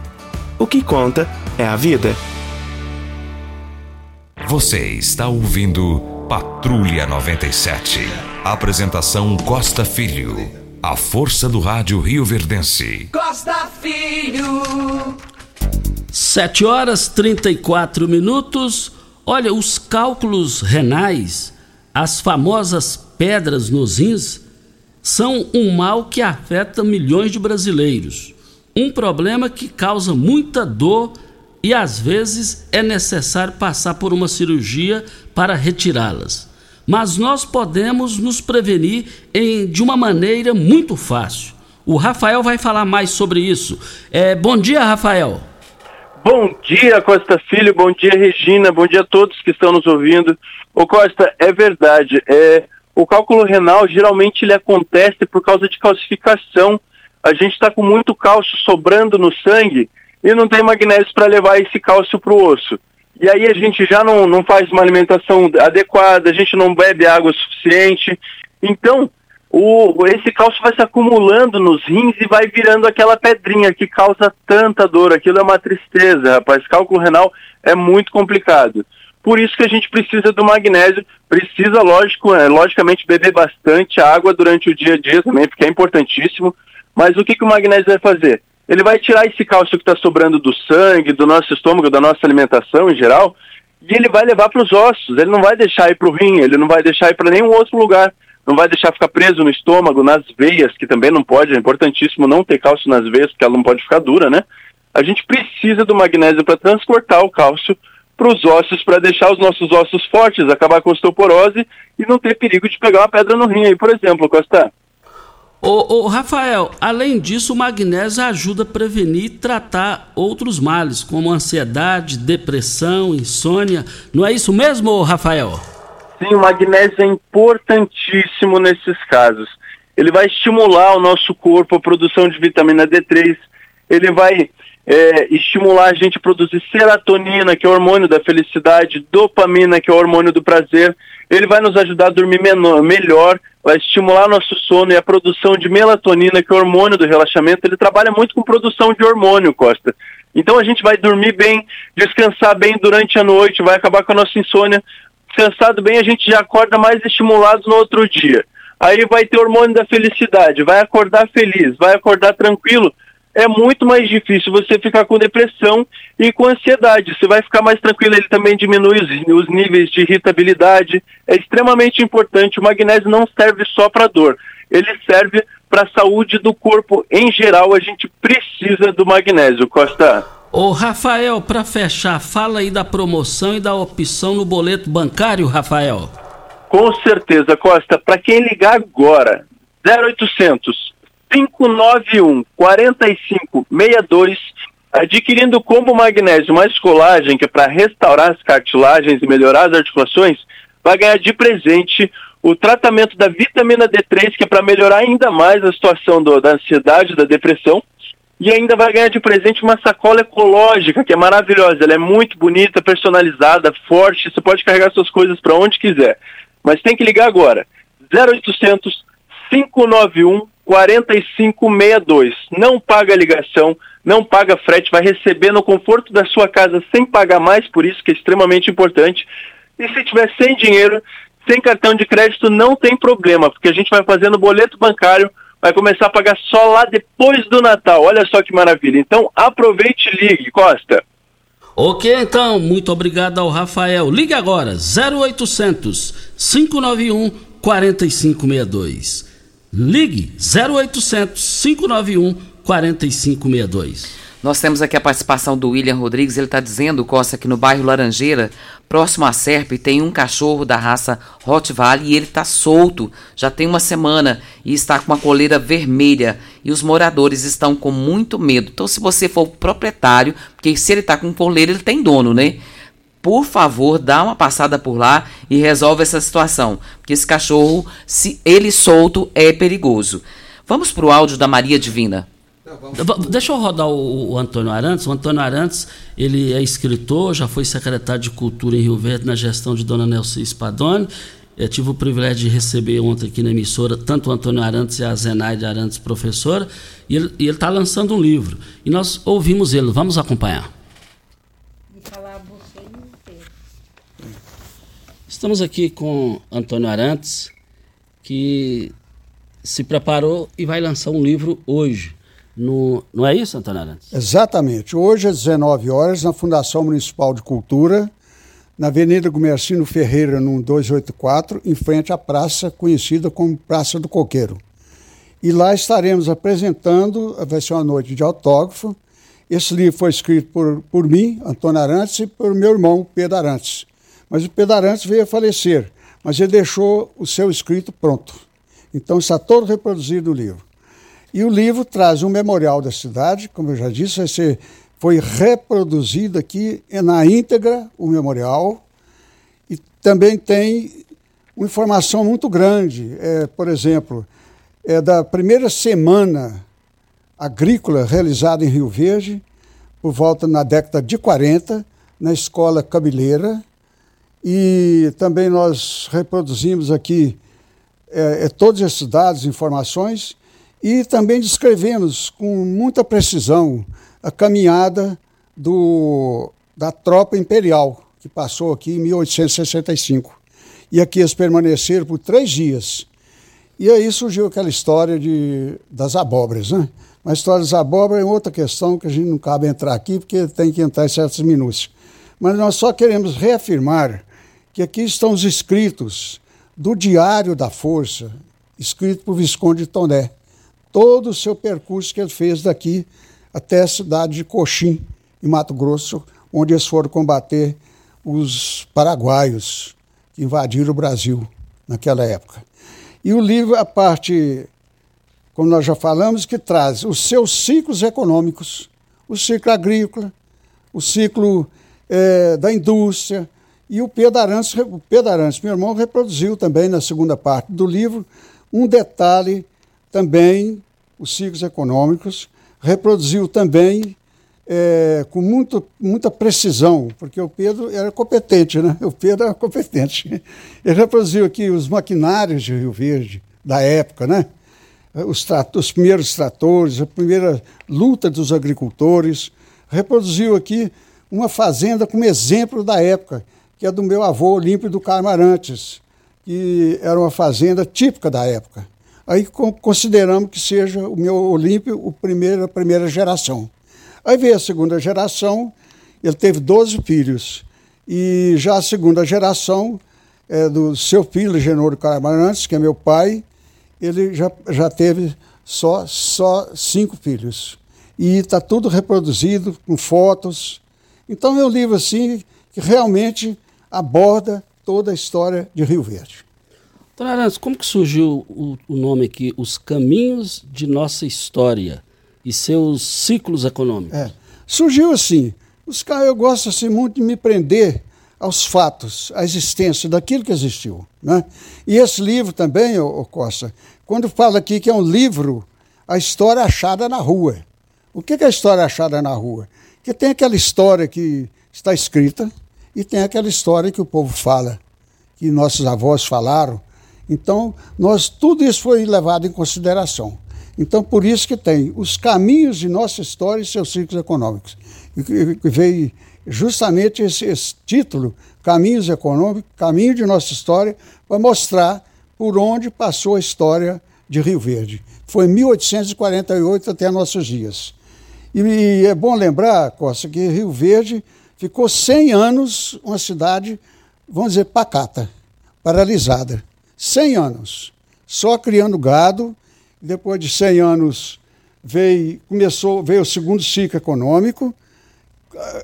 O que conta é a vida. Você está ouvindo Patrulha 97. Apresentação Costa Filho. A força do rádio Rio Verdense. Costa Filho. 7 horas 34 minutos. Olha, os cálculos renais, as famosas pedras nos rins, são um mal que afeta milhões de brasileiros. Um problema que causa muita dor e às vezes é necessário passar por uma cirurgia para retirá-las. Mas nós podemos nos prevenir em, de uma maneira muito fácil. O Rafael vai falar mais sobre isso. É, bom dia, Rafael. Bom dia, Costa Filho. Bom dia, Regina. Bom dia a todos que estão nos ouvindo. Ô Costa, é verdade. É, o cálculo renal geralmente ele acontece por causa de calcificação. A gente está com muito cálcio sobrando no sangue e não tem magnésio para levar esse cálcio para o osso. E aí a gente já não, não faz uma alimentação adequada, a gente não bebe água suficiente. Então, o, esse cálcio vai se acumulando nos rins e vai virando aquela pedrinha que causa tanta dor. Aquilo é uma tristeza, rapaz. Cálculo renal é muito complicado. Por isso que a gente precisa do magnésio, precisa, lógico, é, logicamente, beber bastante água durante o dia a dia também, porque é importantíssimo. Mas o que, que o magnésio vai fazer? Ele vai tirar esse cálcio que está sobrando do sangue, do nosso estômago, da nossa alimentação em geral, e ele vai levar para os ossos. Ele não vai deixar ir para o rim, ele não vai deixar ir para nenhum outro lugar. Não vai deixar ficar preso no estômago, nas veias, que também não pode. É importantíssimo não ter cálcio nas veias, porque ela não pode ficar dura, né? A gente precisa do magnésio para transportar o cálcio para os ossos, para deixar os nossos ossos fortes, acabar com osteoporose e não ter perigo de pegar uma pedra no rim aí, por exemplo, Costa. Ô, ô, Rafael, além disso, o magnésio ajuda a prevenir e tratar outros males, como ansiedade, depressão, insônia. Não é isso mesmo, Rafael? Sim, o magnésio é importantíssimo nesses casos. Ele vai estimular o nosso corpo a produção de vitamina D3, ele vai é, estimular a gente a produzir serotonina, que é o hormônio da felicidade, dopamina, que é o hormônio do prazer. Ele vai nos ajudar a dormir menor, melhor, vai estimular nosso sono e a produção de melatonina, que é o hormônio do relaxamento. Ele trabalha muito com produção de hormônio, Costa. Então a gente vai dormir bem, descansar bem durante a noite, vai acabar com a nossa insônia. Descansado bem, a gente já acorda mais estimulado no outro dia. Aí vai ter hormônio da felicidade, vai acordar feliz, vai acordar tranquilo, é muito mais difícil você ficar com depressão e com ansiedade. Você vai ficar mais tranquilo, ele também diminui os, os níveis de irritabilidade. É extremamente importante. O magnésio não serve só para dor, ele serve para a saúde do corpo em geral. A gente precisa do magnésio, Costa. Ô Rafael, para fechar, fala aí da promoção e da opção no boleto bancário, Rafael. Com certeza, Costa. Para quem ligar agora, 0800 591 4562, adquirindo combo magnésio mais colagem, que é para restaurar as cartilagens e melhorar as articulações, vai ganhar de presente o tratamento da vitamina D3, que é para melhorar ainda mais a situação do, da ansiedade, da depressão, e ainda vai ganhar de presente uma sacola ecológica, que é maravilhosa. Ela é muito bonita, personalizada, forte. Você pode carregar suas coisas para onde quiser. Mas tem que ligar agora. 0800 591 4562. Não paga ligação, não paga frete, vai receber no conforto da sua casa sem pagar mais, por isso que é extremamente importante. E se tiver sem dinheiro, sem cartão de crédito, não tem problema, porque a gente vai fazendo boleto bancário, vai começar a pagar só lá depois do Natal. Olha só que maravilha. Então aproveite e ligue, Costa. Ok, então, muito obrigado ao Rafael. Ligue agora, 0800 591 4562. Ligue 0800 591 4562. Nós temos aqui a participação do William Rodrigues. Ele está dizendo, Costa, que no bairro Laranjeira, próximo à Serp, tem um cachorro da raça Rottweiler e ele está solto. Já tem uma semana e está com uma coleira vermelha. E os moradores estão com muito medo. Então, se você for proprietário, porque se ele está com coleira, ele tem dono, né? Por favor, dá uma passada por lá e resolve essa situação, porque esse cachorro, se ele solto, é perigoso. Vamos para o áudio da Maria Divina. Deixa eu rodar o, o, Antônio Arantes. O Antônio Arantes, ele é escritor, já foi secretário de Cultura em Rio Verde na gestão de Dona Nelson Spadoni. Eu tive o privilégio de receber ontem aqui na emissora tanto o Antônio Arantes e a Zenaide Arantes, professora, e ele está lançando um livro. E nós ouvimos ele, vamos acompanhar. Estamos aqui com Antônio Arantes, que se preparou e vai lançar um livro hoje. No, não é isso, Antônio Arantes? Exatamente. Hoje, às 19 horas, na Fundação Municipal de Cultura, na Avenida Gumercino Ferreira, no 284, em frente à praça conhecida como Praça do Coqueiro. E lá estaremos apresentando, vai ser uma noite de autógrafo. Esse livro foi escrito por, por mim, Antônio Arantes, e por meu irmão, Pedro Arantes. Mas o Pedro Arantes veio a falecer, mas ele deixou o seu escrito pronto. Então está todo reproduzido no livro. E o livro traz um memorial da cidade, como eu já disse, vai ser, foi reproduzido aqui na íntegra o memorial. E também tem uma informação muito grande. É, por exemplo, é da primeira semana agrícola realizada em Rio Verde, por volta na década de 40, na escola Cabileira. E também nós reproduzimos aqui é, é, todos esses dados, informações, e também descrevemos com muita precisão a caminhada do, da tropa imperial, que passou aqui em 1865. E aqui eles permaneceram por três dias. E aí surgiu aquela história de, das abóboras, né? Mas a história das abóboras é outra questão que a gente não cabe entrar aqui, porque tem que entrar em certas minúcias. Mas nós só queremos reafirmar que aqui estão os escritos do Diário da Força, escrito por Visconde de Toné. Todo o seu percurso que ele fez daqui até a cidade de Coxim, em Mato Grosso, onde eles foram combater os paraguaios que invadiram o Brasil naquela época. E o livro, a parte, como nós já falamos, que traz os seus ciclos econômicos, o ciclo agrícola, o ciclo é, da indústria, e o Pedro Arantes, meu irmão, reproduziu também na segunda parte do livro um detalhe também, os ciclos econômicos, reproduziu também é, com muito, muita precisão, porque o Pedro era competente, né? O Pedro era competente. Ele reproduziu aqui os maquinários de Rio Verde, da época, né? Os, os primeiros tratores, a primeira luta dos agricultores. Reproduziu aqui uma fazenda como exemplo da época, que é do meu avô Olímpio do Carmo Arantes, que era uma fazenda típica da época. Aí consideramos que seja o meu Olímpio o primeiro, a primeira geração. Aí veio a segunda geração, ele teve 12 filhos. E já a segunda geração é do seu filho, Genoro Arantes, que é meu pai, ele já, já teve só, só cinco filhos. E está tudo reproduzido com fotos. Então é um livro assim que realmente aborda toda a história de Rio Verde. Arantes, como que surgiu o, o, nome aqui, Os Caminhos de Nossa História e seus ciclos econômicos? É, surgiu assim, os, eu gosto assim, muito de me prender aos fatos, à existência daquilo que existiu. Né? E esse livro também, ô, ô Costa, quando fala aqui que é um livro, a história achada na rua. O que é a história achada na rua? Que tem aquela história que está escrita, e tem aquela história que o povo fala, que nossos avós falaram. Então, nós tudo isso foi levado em consideração. Então, por isso que tem os caminhos de nossa história e seus ciclos econômicos. E veio justamente esse, esse título, Caminhos Econômicos, Caminho de Nossa História, para mostrar por onde passou a história de Rio Verde. Foi 1848 até nossos dias. E, e é bom lembrar, Costa, que Rio Verde ficou 100 anos uma cidade, vamos dizer, pacata, paralisada. 100 anos, só criando gado. Depois de 100 anos veio, começou, veio o segundo ciclo econômico,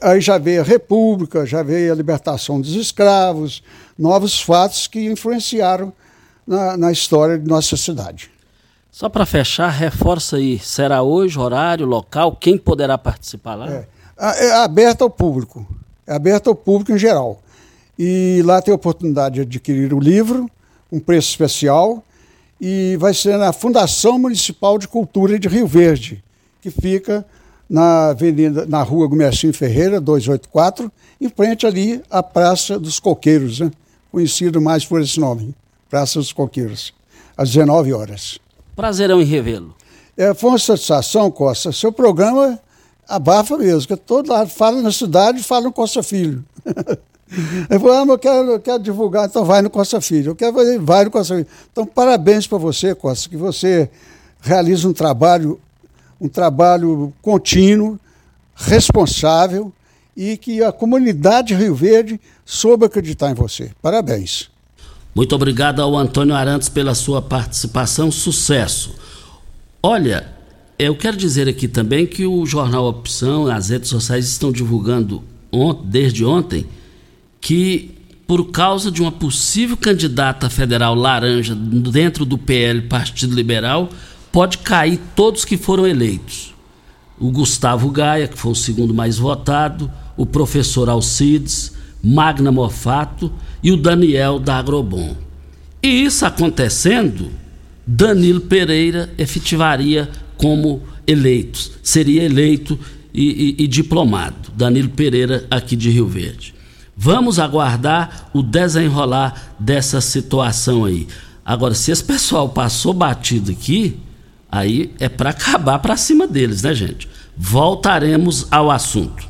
aí já veio a República, já veio a libertação dos escravos, novos fatos que influenciaram na, na história de nossa cidade. Só para fechar, reforça aí, será hoje, horário, local, quem poderá participar lá? É é aberta ao público, é aberta ao público em geral. E lá tem a oportunidade de adquirir o livro, um preço especial, e vai ser na Fundação Municipal de Cultura de Rio Verde, que fica na avenida, na rua Gumercinho Ferreira, 284, em frente ali à Praça dos Coqueiros, né? conhecido mais por esse nome, Praça dos Coqueiros, às 19 horas. Prazerão em revê-lo. É, foi uma satisfação, Costa. Seu programa abafa mesmo, que todo lado fala na cidade, fala no Costa Filho. Eu falei, ah, mas eu quero, eu quero divulgar, então vai no Costa Filho. Eu quero vai no Costa Filho. Então, parabéns para você, Costa, que você realiza um trabalho, um trabalho contínuo, responsável e que a comunidade Rio Verde soube acreditar em você. Parabéns. Muito obrigado ao Antônio Arantes pela sua participação. Sucesso. Olha, eu quero dizer aqui também que o Jornal Opção, as redes sociais estão divulgando desde ontem que por causa de uma possível candidata federal laranja dentro do PL Partido Liberal, pode cair todos que foram eleitos. O Gustavo Gaia, que foi o segundo mais votado, o professor Alcides, Magna Mofato e o Daniel da Agrobom. E isso acontecendo, Danilo Pereira efetivaria como eleito, seria eleito e, e, e diplomado. Danilo Pereira, aqui de Rio Verde. Vamos aguardar o desenrolar dessa situação aí. Agora, se esse pessoal passou batido aqui, aí é para acabar para cima deles, né, gente? Voltaremos ao assunto.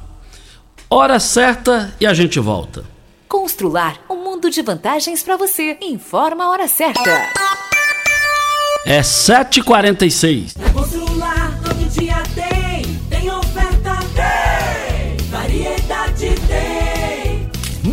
Hora certa e a gente volta. Constrular um mundo de vantagens para você. Informa a hora certa. É 7h46.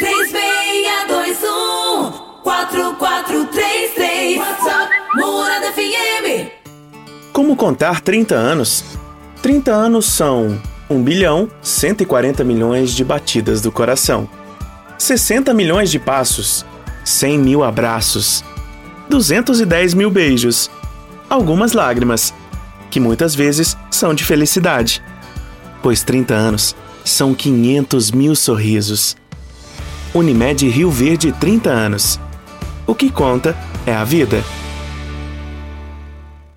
3621 4433 WhatsApp Morada FM Como contar 30 anos? 30 anos são 1 bilhão 140 milhões de batidas do coração, 60 milhões de passos, 100 mil abraços, 210 mil beijos, algumas lágrimas, que muitas vezes são de felicidade, pois 30 anos são 500 mil sorrisos. Unimed Rio Verde 30 anos. O que conta é a vida.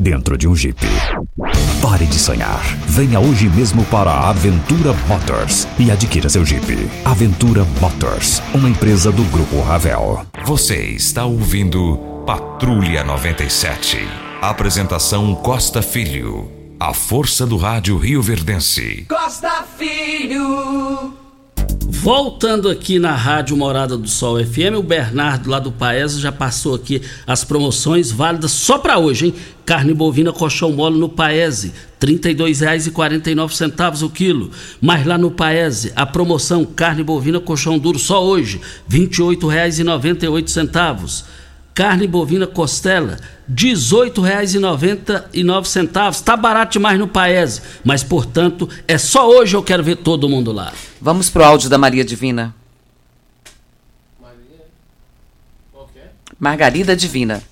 dentro de um Jeep. Pare de sonhar. Venha hoje mesmo para a Aventura Motors e adquira seu Jeep. Aventura Motors, uma empresa do Grupo Ravel. Você está ouvindo Patrulha 97. Apresentação Costa Filho. A força do rádio Rio Verdense. Costa Filho. Voltando aqui na Rádio Morada do Sol FM, o Bernardo lá do Paes já passou aqui as promoções válidas só para hoje, hein? Carne bovina colchão mole no Paese, R$ 32,49 o quilo. Mas lá no Paese, a promoção carne bovina colchão duro só hoje, R$ 28,98. Carne bovina costela, R$ 18,99. Tá barato demais no Paese, mas portanto, é só hoje eu quero ver todo mundo lá. Vamos pro áudio da Maria Divina. Margarida Divina.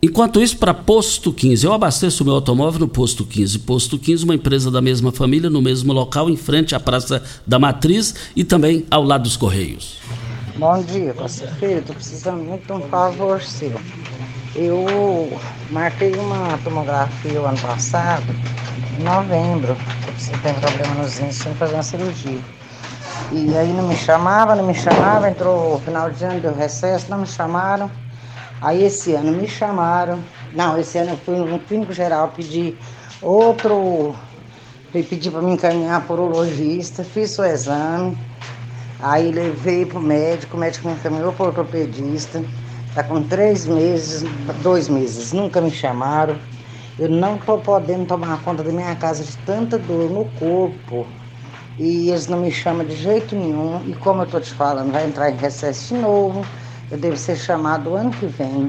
Enquanto isso, para Posto 15, eu abasteço meu automóvel no Posto 15. Posto 15, uma empresa da mesma família, no mesmo local, em frente à Praça da Matriz e também ao lado dos Correios. Bom dia, Costa Filho. Estou precisando muito de um favor seu. Eu marquei uma tomografia o ano passado, em novembro. Você tem problema nos rins, tinha que fazer uma cirurgia. E aí não me chamava, não me chamava, entrou o final de ano, deu recesso, não me chamaram. Aí esse ano me chamaram. Não, esse ano eu fui no clínico geral pedir outro. Pedi para me encaminhar por urologista, fiz o exame. Aí levei para o médico, o médico me encaminhou para o ortopedista. Está com três meses, dois meses, nunca me chamaram. Eu não estou podendo tomar conta da minha casa de tanta dor no corpo. E eles não me chamam de jeito nenhum. E como eu estou te falando, vai entrar em recesso de novo. Eu devo ser chamado ano que vem.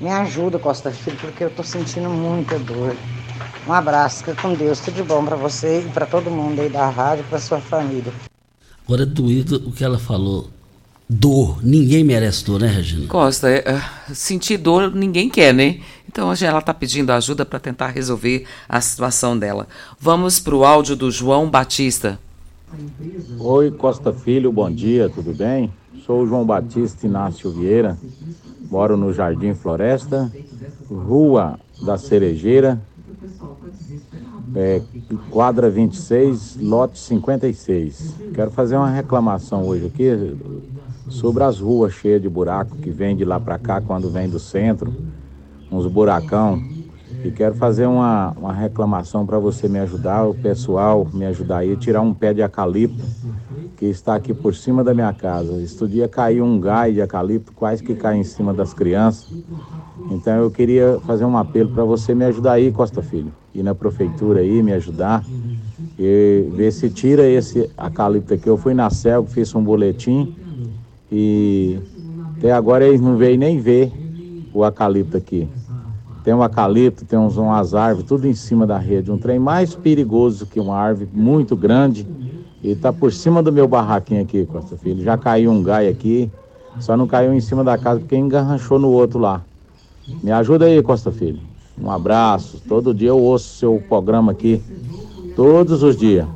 Me ajuda, Costa Filho, porque eu estou sentindo muita dor. Um abraço, fica com Deus, tudo de bom para você e para todo mundo aí da rádio, para sua família. Agora é doído o que ela falou. Dor. Ninguém merece dor, né, Regina? Costa, é, é, sentir dor ninguém quer, né? Então hoje ela está pedindo ajuda para tentar resolver a situação dela. Vamos para o áudio do João Batista. Oi, Costa Filho, bom dia, tudo bem? Sou o João Batista Inácio Vieira, moro no Jardim Floresta, Rua da Cerejeira, é, quadra 26, lote 56. Quero fazer uma reclamação hoje aqui sobre as ruas cheias de buraco que vem de lá para cá quando vem do centro, uns buracão. E quero fazer uma, uma reclamação para você me ajudar, o pessoal me ajudar aí, tirar um pé de eucalipto que está aqui por cima da minha casa. Este dia caiu um gai de eucalipto, quase que cai em cima das crianças. Então eu queria fazer um apelo para você me ajudar aí, Costa Filho. Ir na prefeitura aí, me ajudar. E ver se tira esse eucalipto aqui. Eu fui na CELG, fiz um boletim e até agora eles não veio nem ver o eucalipto aqui. Tem um eucalipto, tem uns, umas árvores, tudo em cima da rede. Um trem mais perigoso que uma árvore muito grande. E tá por cima do meu barraquinho aqui, Costa Filho. Já caiu um gai aqui, só não caiu em cima da casa porque engarranchou no outro lá. Me ajuda aí, Costa Filho. Um abraço. Todo dia eu ouço seu programa aqui. Todos os dias.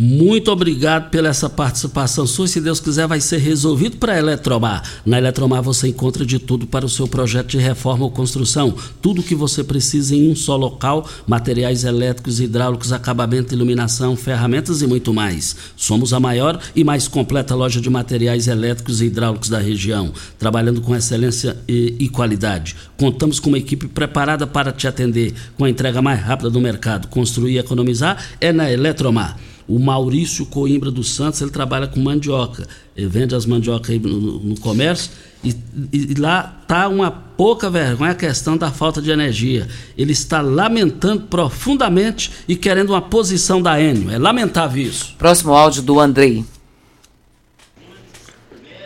Muito obrigado pela essa participação sua. Se Deus quiser, vai ser resolvido para a Eletromar. Na Eletromar você encontra de tudo para o seu projeto de reforma ou construção. Tudo o que você precisa em um só local: materiais elétricos, hidráulicos, acabamento, iluminação, ferramentas e muito mais. Somos a maior e mais completa loja de materiais elétricos e hidráulicos da região, trabalhando com excelência e, e qualidade. Contamos com uma equipe preparada para te atender com a entrega mais rápida do mercado. Construir e economizar é na Eletromar. O Maurício Coimbra dos Santos, ele trabalha com mandioca. Ele vende as mandiocas aí no, no comércio e, e, lá está uma pouca vergonha a questão da falta de energia. Ele está lamentando profundamente e querendo uma posição da Enio. É lamentável isso. Próximo áudio do Andrei.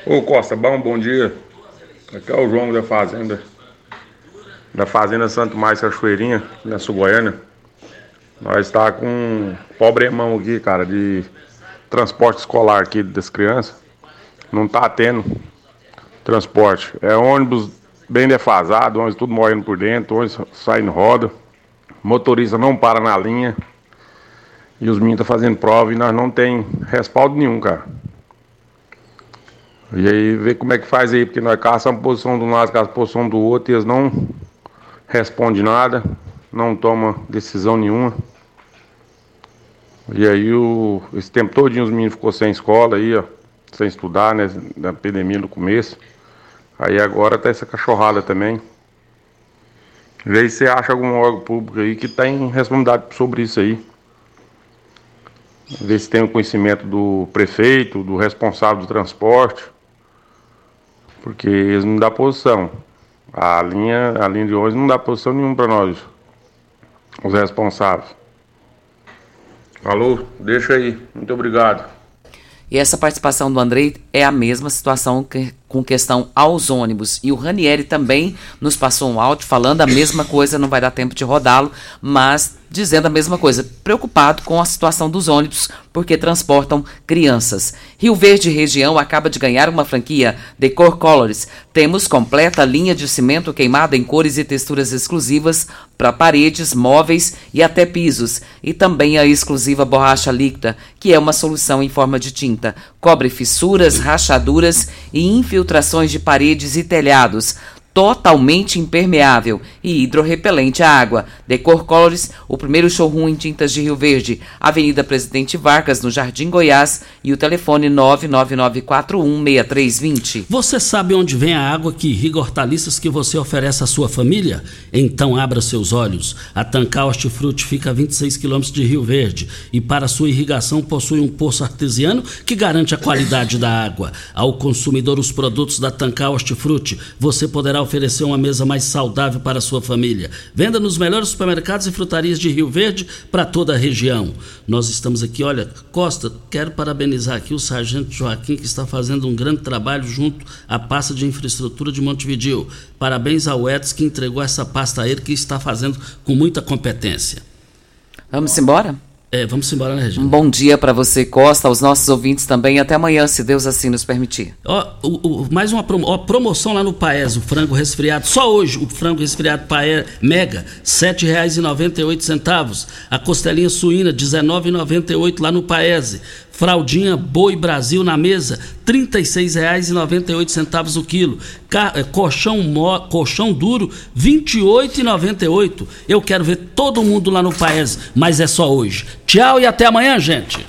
Ô Costa, bom, bom dia. Aqui é o João da Fazenda. Da Fazenda Santo Mais Cachoeirinha, na Sul Goiânia. Nós está com um problemão aqui, cara, de transporte escolar aqui das crianças. Não tá tendo transporte. É ônibus bem defasado, ônibus tudo morrendo por dentro, ônibus saindo roda. Motorista não para na linha. E os meninos estão tá fazendo prova e nós não tem respaldo nenhum, cara. E aí, ver como é que faz aí, porque nós caçamos posição do lado, caçamos posição do outro e eles não respondem nada, não tomam decisão nenhuma. E aí o, esse tempo todinho os meninos ficou sem escola aí, ó, sem estudar, né? Da pandemia no começo. Aí agora tá essa cachorrada também. Vê se você acha algum órgão público aí que tem responsabilidade sobre isso aí. Ver se tem o conhecimento do prefeito, do responsável do transporte. Porque eles não dão posição. A linha, a linha de ônibus não dá posição nenhuma para nós, os responsáveis. Alô, deixa aí. Muito obrigado. E essa participação do Andrei é a mesma situação que, com questão aos ônibus. E o Ranieri também nos passou um áudio falando a mesma coisa, não vai dar tempo de rodá-lo, mas dizendo a mesma coisa, preocupado com a situação dos ônibus, porque transportam crianças. Rio Verde Região acaba de ganhar uma franquia Decor Colors. Temos completa linha de cimento queimado em cores e texturas exclusivas para paredes, móveis e até pisos. E também a exclusiva borracha líquida, que é uma solução em forma de tinta. Cobre fissuras, rachaduras e infiltrações de paredes e telhados totalmente impermeável e hidrorrepelente à água. Decor Colors, o primeiro showroom em tintas de Rio Verde, Avenida Presidente Vargas, no Jardim Goiás, e o telefone 999416320. Você sabe onde vem a água que irriga hortaliças que você oferece à sua família? Então abra seus olhos. A Tancar Hortifruti fica a 26 quilômetros de Rio Verde e para sua irrigação possui um poço artesiano que garante a qualidade da água. Ao consumidor os produtos da Tancar Hortifruti, você poderá oferecer uma mesa mais saudável para sua família. Venda nos melhores supermercados e frutarias de Rio Verde para toda a região. Nós estamos aqui, olha, Costa, quero parabenizar aqui o Sargento Joaquim, que está fazendo um grande trabalho junto à pasta de infraestrutura de Montevideo. Parabéns ao Edson que entregou essa pasta a ele, que está fazendo com muita competência. Vamos embora? É, vamos embora, né, Regina? Um bom dia para você, Costa, aos nossos ouvintes também. Até amanhã, se Deus assim nos permitir. Ó, o, o, mais uma promo, ó, promoção lá no Paes, o frango resfriado. Só hoje, o frango resfriado Paes Mega, R$ 7,98. A costelinha suína, R$ 19,98 lá no Paese. Fraldinha Boi Brasil na mesa, R$ 36,98 o quilo. Eh, colchão, colchão duro, R$ 28,98. Eu quero ver todo mundo lá no Paes, mas é só hoje. Tchau e até amanhã, gente.